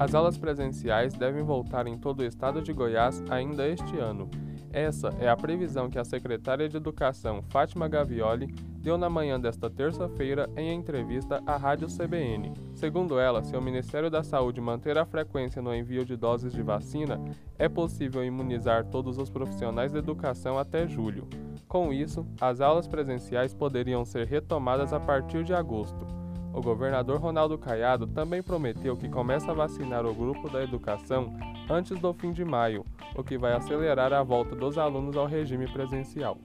As aulas presenciais devem voltar em todo o estado de Goiás ainda este ano. Essa é a previsão que a secretária de Educação, Fátima Gavioli, deu na manhã desta terça-feira em entrevista à Rádio CBN. Segundo ela, se o Ministério da Saúde manter a frequência no envio de doses de vacina, é possível imunizar todos os profissionais da educação até julho. Com isso, as aulas presenciais poderiam ser retomadas a partir de agosto. O governador Ronaldo Caiado também prometeu que começa a vacinar o grupo da educação antes do fim de maio, o que vai acelerar a volta dos alunos ao regime presencial.